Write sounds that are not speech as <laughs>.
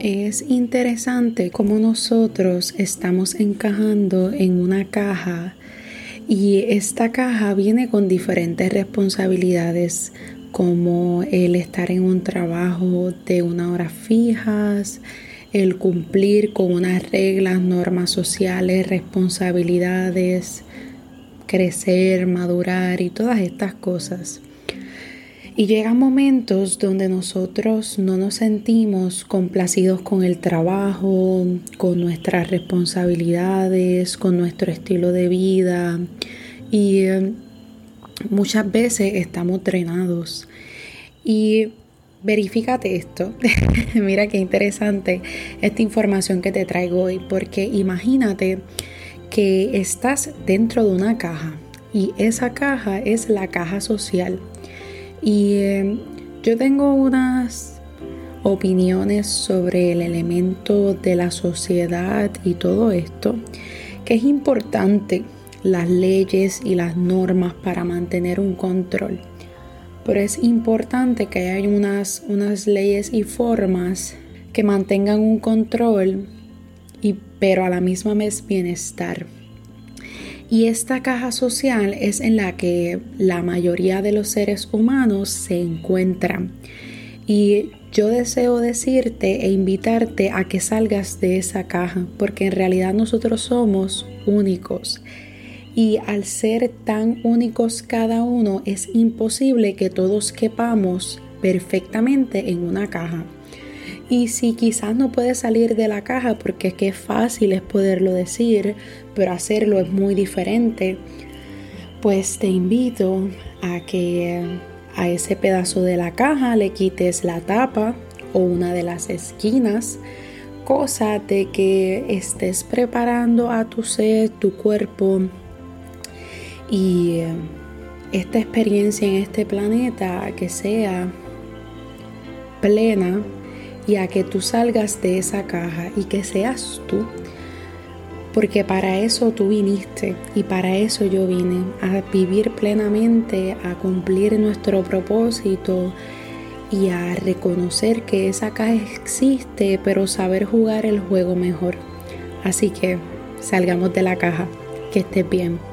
Es interesante cómo nosotros estamos encajando en una caja y esta caja viene con diferentes responsabilidades como el estar en un trabajo de una hora fijas, el cumplir con unas reglas, normas sociales, responsabilidades, crecer, madurar y todas estas cosas. Y llegan momentos donde nosotros no nos sentimos complacidos con el trabajo, con nuestras responsabilidades, con nuestro estilo de vida y eh, muchas veces estamos drenados. Y verifícate esto. <laughs> Mira qué interesante esta información que te traigo hoy, porque imagínate que estás dentro de una caja y esa caja es la caja social. Y eh, yo tengo unas opiniones sobre el elemento de la sociedad y todo esto, que es importante las leyes y las normas para mantener un control. Pero es importante que haya unas, unas leyes y formas que mantengan un control, y, pero a la misma vez bienestar. Y esta caja social es en la que la mayoría de los seres humanos se encuentran. Y yo deseo decirte e invitarte a que salgas de esa caja, porque en realidad nosotros somos únicos. Y al ser tan únicos cada uno, es imposible que todos quepamos perfectamente en una caja. Y si quizás no puedes salir de la caja porque qué fácil es poderlo decir, pero hacerlo es muy diferente, pues te invito a que a ese pedazo de la caja le quites la tapa o una de las esquinas, cosa de que estés preparando a tu ser, tu cuerpo. Y esta experiencia en este planeta que sea plena y a que tú salgas de esa caja y que seas tú. Porque para eso tú viniste y para eso yo vine, a vivir plenamente, a cumplir nuestro propósito y a reconocer que esa caja existe, pero saber jugar el juego mejor. Así que salgamos de la caja, que estés bien.